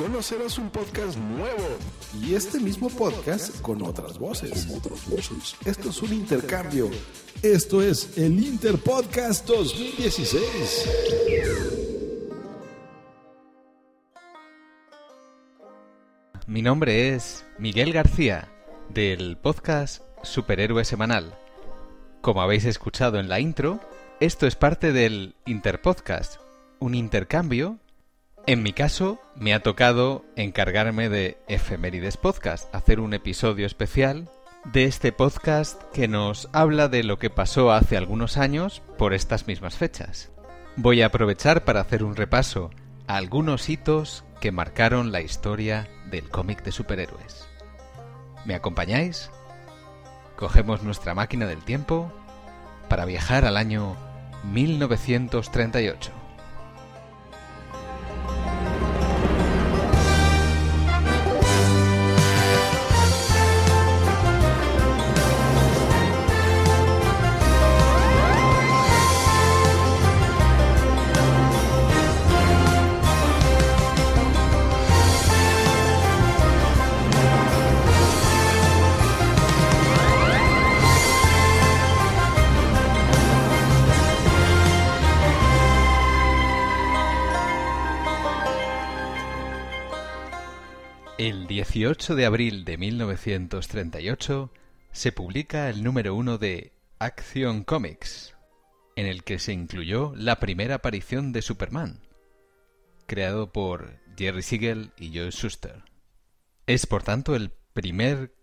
Conocerás un podcast nuevo y este mismo podcast con otras voces. Esto es un intercambio. Esto es el Interpodcast 2016. Mi nombre es Miguel García, del podcast Superhéroe Semanal. Como habéis escuchado en la intro, esto es parte del Interpodcast, un intercambio. En mi caso, me ha tocado encargarme de Efemérides Podcast, hacer un episodio especial de este podcast que nos habla de lo que pasó hace algunos años por estas mismas fechas. Voy a aprovechar para hacer un repaso a algunos hitos que marcaron la historia del cómic de superhéroes. ¿Me acompañáis? Cogemos nuestra máquina del tiempo para viajar al año 1938. 18 de abril de 1938 se publica el número uno de Action Comics, en el que se incluyó la primera aparición de Superman, creado por Jerry Siegel y Joe Shuster. Es por tanto el primer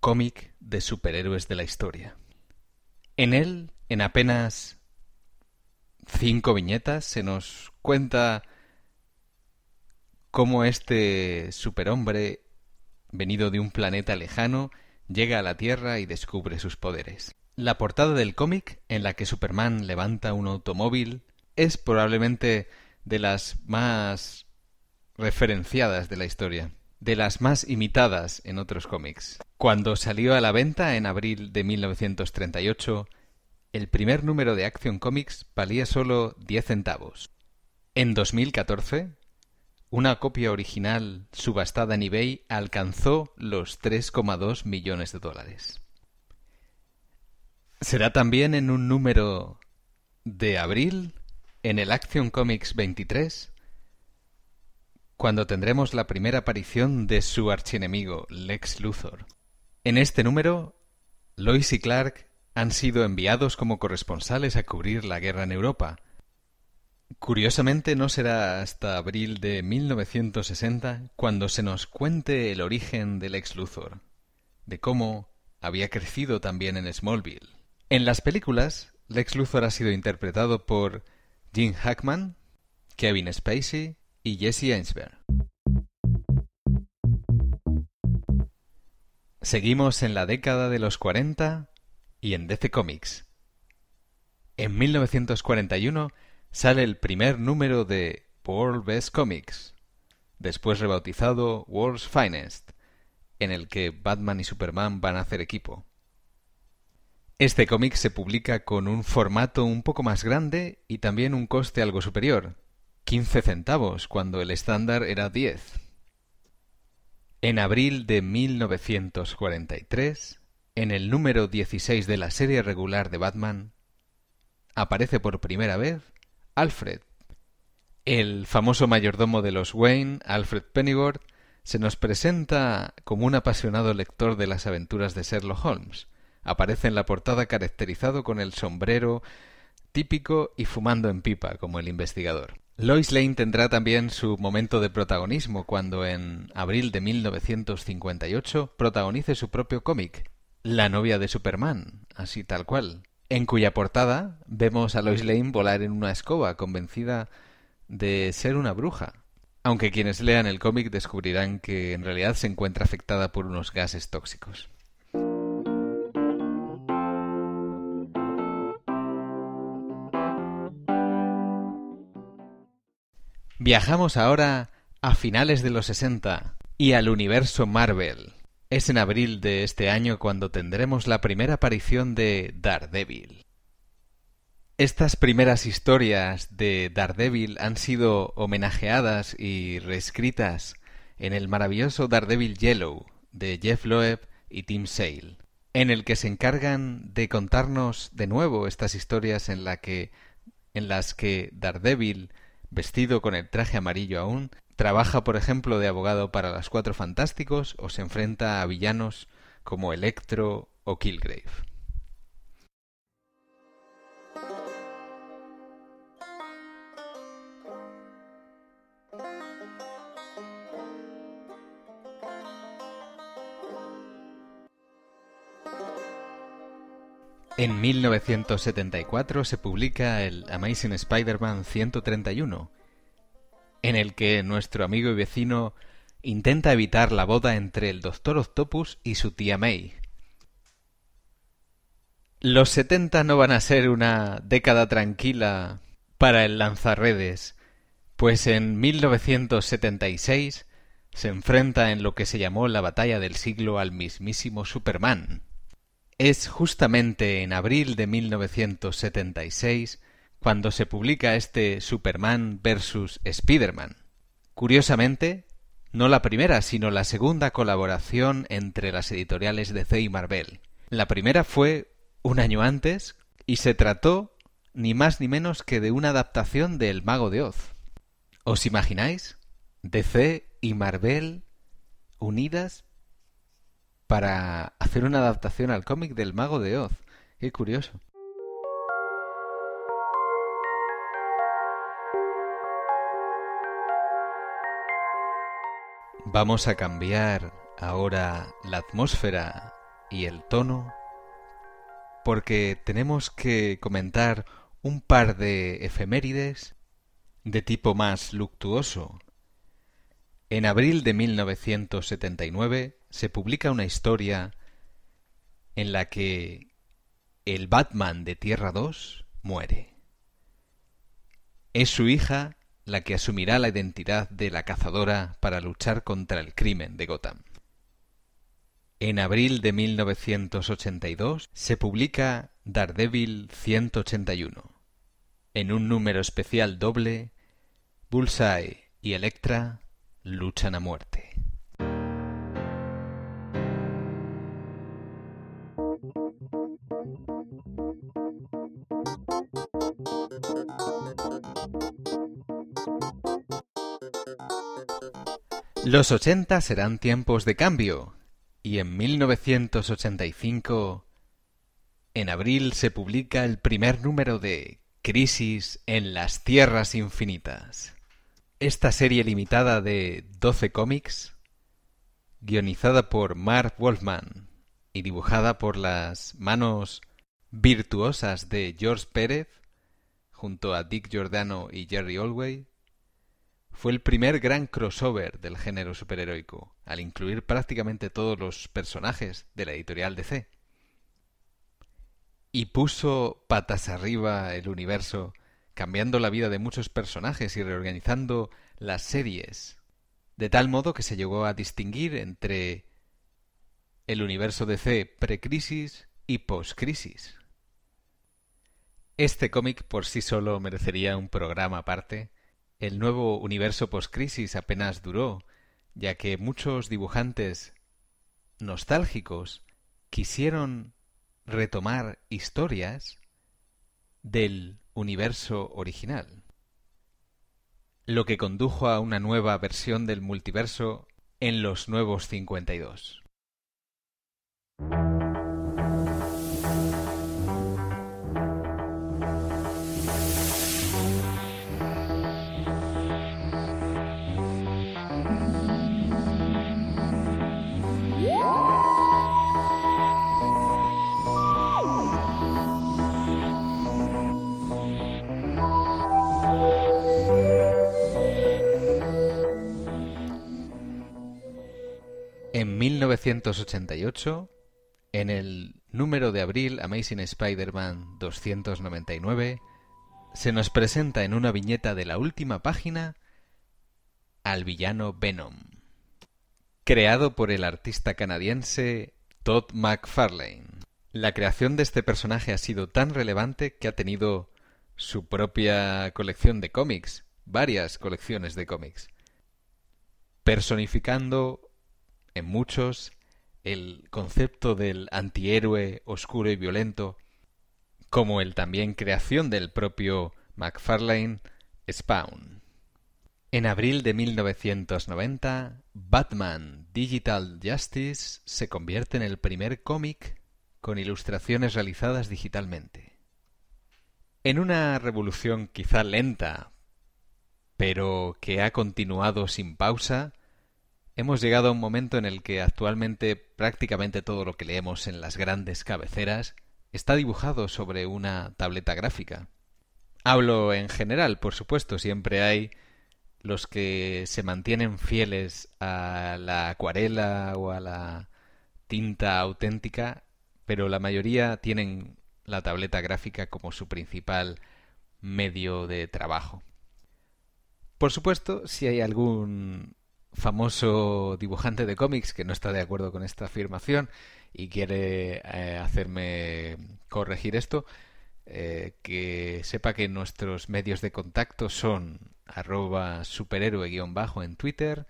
cómic de superhéroes de la historia. En él, en apenas cinco viñetas, se nos cuenta cómo este superhombre, venido de un planeta lejano, llega a la Tierra y descubre sus poderes. La portada del cómic, en la que Superman levanta un automóvil, es probablemente de las más referenciadas de la historia, de las más imitadas en otros cómics. Cuando salió a la venta en abril de 1938, el primer número de Action Comics valía solo 10 centavos. En 2014, una copia original subastada en eBay alcanzó los 3,2 millones de dólares. Será también en un número de abril, en el Action Comics 23, cuando tendremos la primera aparición de su archienemigo, Lex Luthor. En este número, Lois y Clark han sido enviados como corresponsales a cubrir la guerra en Europa, Curiosamente no será hasta abril de 1960 cuando se nos cuente el origen del ex Luthor, de cómo había crecido también en Smallville. En las películas, Lex Luthor ha sido interpretado por Jim Hackman, Kevin Spacey y Jesse Einsberg. Seguimos en la década de los 40 y en DC Comics. En 1941 sale el primer número de World Best Comics, después rebautizado World's Finest, en el que Batman y Superman van a hacer equipo. Este cómic se publica con un formato un poco más grande y también un coste algo superior, 15 centavos cuando el estándar era 10. En abril de 1943 en el número 16 de la serie regular de Batman, aparece por primera vez Alfred. El famoso mayordomo de los Wayne, Alfred Pennyworth, se nos presenta como un apasionado lector de las aventuras de Sherlock Holmes. Aparece en la portada caracterizado con el sombrero típico y fumando en pipa como el investigador. Lois Lane tendrá también su momento de protagonismo cuando en abril de 1958 protagonice su propio cómic, La novia de Superman, así tal cual, en cuya portada vemos a Lois Lane volar en una escoba, convencida de ser una bruja. Aunque quienes lean el cómic descubrirán que en realidad se encuentra afectada por unos gases tóxicos. Viajamos ahora a finales de los 60 y al universo Marvel. Es en abril de este año cuando tendremos la primera aparición de Daredevil. Estas primeras historias de Daredevil han sido homenajeadas y reescritas en el maravilloso Daredevil Yellow de Jeff Loeb y Tim Sale, en el que se encargan de contarnos de nuevo estas historias en, en las que Daredevil vestido con el traje amarillo aún, trabaja, por ejemplo, de abogado para las Cuatro Fantásticos o se enfrenta a villanos como Electro o Killgrave. En 1974 se publica el Amazing Spider-Man 131, en el que nuestro amigo y vecino intenta evitar la boda entre el Doctor Octopus y su tía May. Los 70 no van a ser una década tranquila para el lanzarredes, pues en 1976 se enfrenta en lo que se llamó la batalla del siglo al mismísimo Superman. Es justamente en abril de 1976 cuando se publica este Superman vs. Spider-Man. Curiosamente, no la primera, sino la segunda colaboración entre las editoriales DC y Marvel. La primera fue un año antes y se trató ni más ni menos que de una adaptación de El Mago de Oz. ¿Os imagináis? DC y Marvel unidas para hacer una adaptación al cómic del Mago de Oz. Qué curioso. Vamos a cambiar ahora la atmósfera y el tono porque tenemos que comentar un par de efemérides de tipo más luctuoso. En abril de 1979 se publica una historia en la que el Batman de Tierra 2 muere. Es su hija la que asumirá la identidad de la cazadora para luchar contra el crimen de Gotham. En abril de 1982 se publica Daredevil 181. En un número especial doble, Bullseye y Elektra luchan a muerte. Los 80 serán tiempos de cambio, y en 1985, en abril, se publica el primer número de Crisis en las Tierras Infinitas. Esta serie limitada de 12 cómics, guionizada por Mark Wolfman y dibujada por las manos virtuosas de George Pérez, junto a Dick Giordano y Jerry Olway, fue el primer gran crossover del género superheroico, al incluir prácticamente todos los personajes de la editorial DC. Y puso patas arriba el universo, cambiando la vida de muchos personajes y reorganizando las series, de tal modo que se llegó a distinguir entre el universo DC pre-crisis y post-crisis. Este cómic por sí solo merecería un programa aparte, el nuevo universo post-crisis apenas duró, ya que muchos dibujantes nostálgicos quisieron retomar historias del universo original, lo que condujo a una nueva versión del multiverso en los nuevos 52. 1988, en el número de abril Amazing Spider-Man 299, se nos presenta en una viñeta de la última página al villano Venom, creado por el artista canadiense Todd McFarlane. La creación de este personaje ha sido tan relevante que ha tenido su propia colección de cómics, varias colecciones de cómics, personificando en muchos el concepto del antihéroe oscuro y violento, como el también creación del propio McFarlane Spawn. En abril de 1990, Batman Digital Justice se convierte en el primer cómic con ilustraciones realizadas digitalmente. En una revolución quizá lenta, pero que ha continuado sin pausa, Hemos llegado a un momento en el que actualmente prácticamente todo lo que leemos en las grandes cabeceras está dibujado sobre una tableta gráfica. Hablo en general, por supuesto, siempre hay los que se mantienen fieles a la acuarela o a la tinta auténtica, pero la mayoría tienen la tableta gráfica como su principal medio de trabajo. Por supuesto, si hay algún famoso dibujante de cómics que no está de acuerdo con esta afirmación y quiere eh, hacerme corregir esto, eh, que sepa que nuestros medios de contacto son arroba superhéroe-bajo en Twitter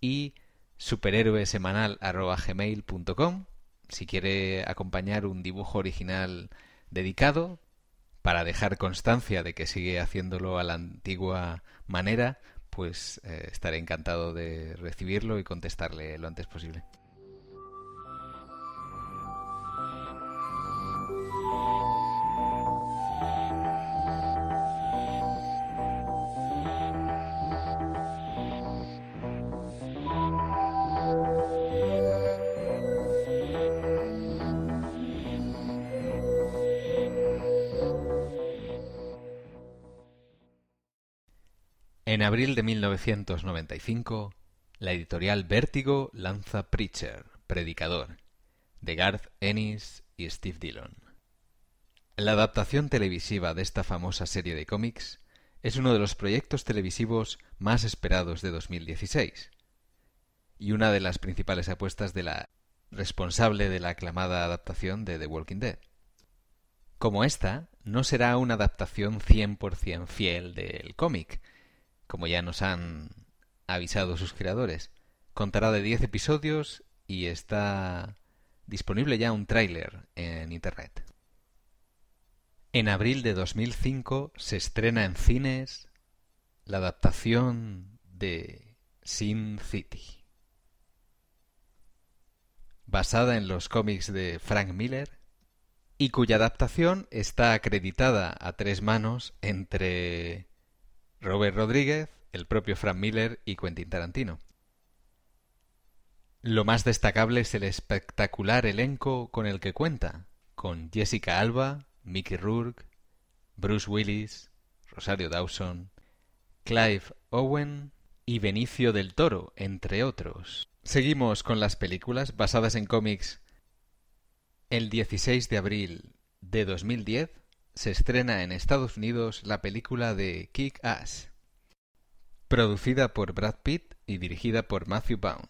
y superhéroesemanal arroba gmail.com si quiere acompañar un dibujo original dedicado para dejar constancia de que sigue haciéndolo a la antigua manera, pues eh, estaré encantado de recibirlo y contestarle lo antes posible. En abril de 1995, la editorial Vértigo lanza Preacher, Predicador, de Garth Ennis y Steve Dillon. La adaptación televisiva de esta famosa serie de cómics es uno de los proyectos televisivos más esperados de 2016 y una de las principales apuestas de la responsable de la aclamada adaptación de The Walking Dead. Como esta, no será una adaptación 100% fiel del cómic, como ya nos han avisado sus creadores. Contará de 10 episodios y está disponible ya un tráiler en Internet. En abril de 2005 se estrena en cines la adaptación de Sin City. Basada en los cómics de Frank Miller y cuya adaptación está acreditada a tres manos entre Robert Rodríguez, el propio Frank Miller y Quentin Tarantino. Lo más destacable es el espectacular elenco con el que cuenta, con Jessica Alba, Mickey Rourke, Bruce Willis, Rosario Dawson, Clive Owen y Benicio del Toro, entre otros. Seguimos con las películas basadas en cómics. El 16 de abril de 2010 se estrena en Estados Unidos la película de Kick Ass, producida por Brad Pitt y dirigida por Matthew Vaughn.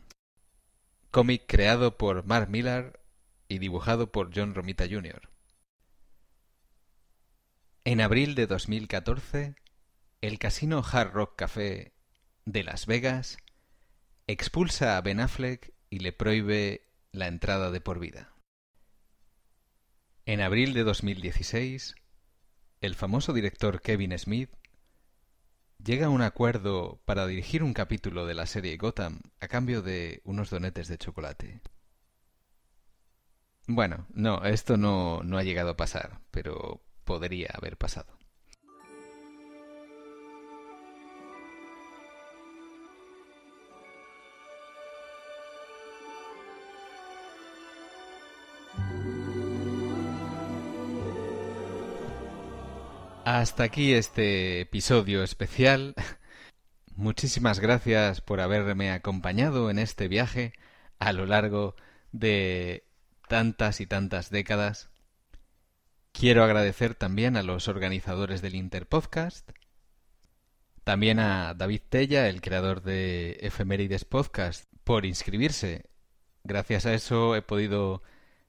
Cómic creado por Mark Millar y dibujado por John Romita Jr. En abril de 2014, el casino Hard Rock Café de Las Vegas expulsa a Ben Affleck y le prohíbe la entrada de por vida. En abril de 2016, el famoso director Kevin Smith llega a un acuerdo para dirigir un capítulo de la serie Gotham a cambio de unos donetes de chocolate. Bueno, no, esto no, no ha llegado a pasar, pero podría haber pasado. Hasta aquí este episodio especial. Muchísimas gracias por haberme acompañado en este viaje a lo largo de tantas y tantas décadas. Quiero agradecer también a los organizadores del Interpodcast, también a David Tella, el creador de Efemérides Podcast, por inscribirse. Gracias a eso he podido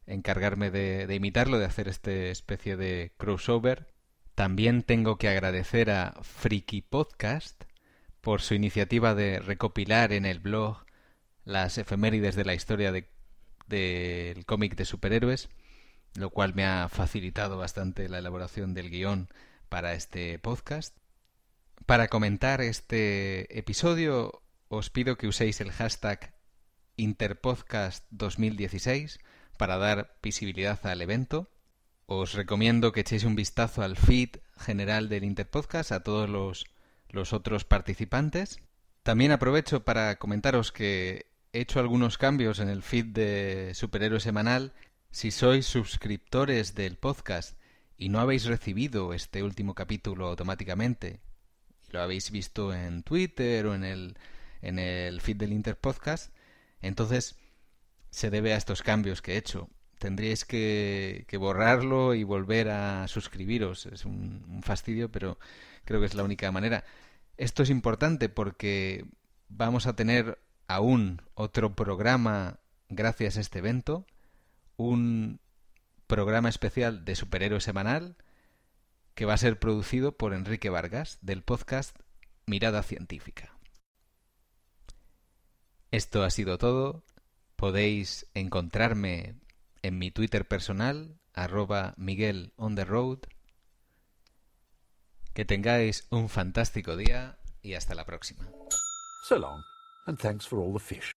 encargarme de, de imitarlo, de hacer esta especie de crossover también tengo que agradecer a Freaky Podcast por su iniciativa de recopilar en el blog las efemérides de la historia del cómic de superhéroes, lo cual me ha facilitado bastante la elaboración del guion para este podcast. Para comentar este episodio os pido que uséis el hashtag Interpodcast2016 para dar visibilidad al evento os recomiendo que echéis un vistazo al feed general del Interpodcast, a todos los, los otros participantes. También aprovecho para comentaros que he hecho algunos cambios en el feed de Superhéroe Semanal. Si sois suscriptores del podcast y no habéis recibido este último capítulo automáticamente, y lo habéis visto en Twitter o en el, en el feed del Interpodcast, entonces se debe a estos cambios que he hecho tendríais que, borrarlo y volver a suscribiros. Es un, fastidio, pero creo que es la única manera. Esto es importante porque vamos a tener aún otro programa gracias a este evento, un programa especial de superhéroe semanal que va a ser producido por Enrique Vargas del podcast Mirada Científica. Esto ha sido todo. Podéis encontrarme en mi Twitter personal, arroba Miguel on the road. Que tengáis un fantástico día y hasta la próxima. So long, and thanks for all the fish.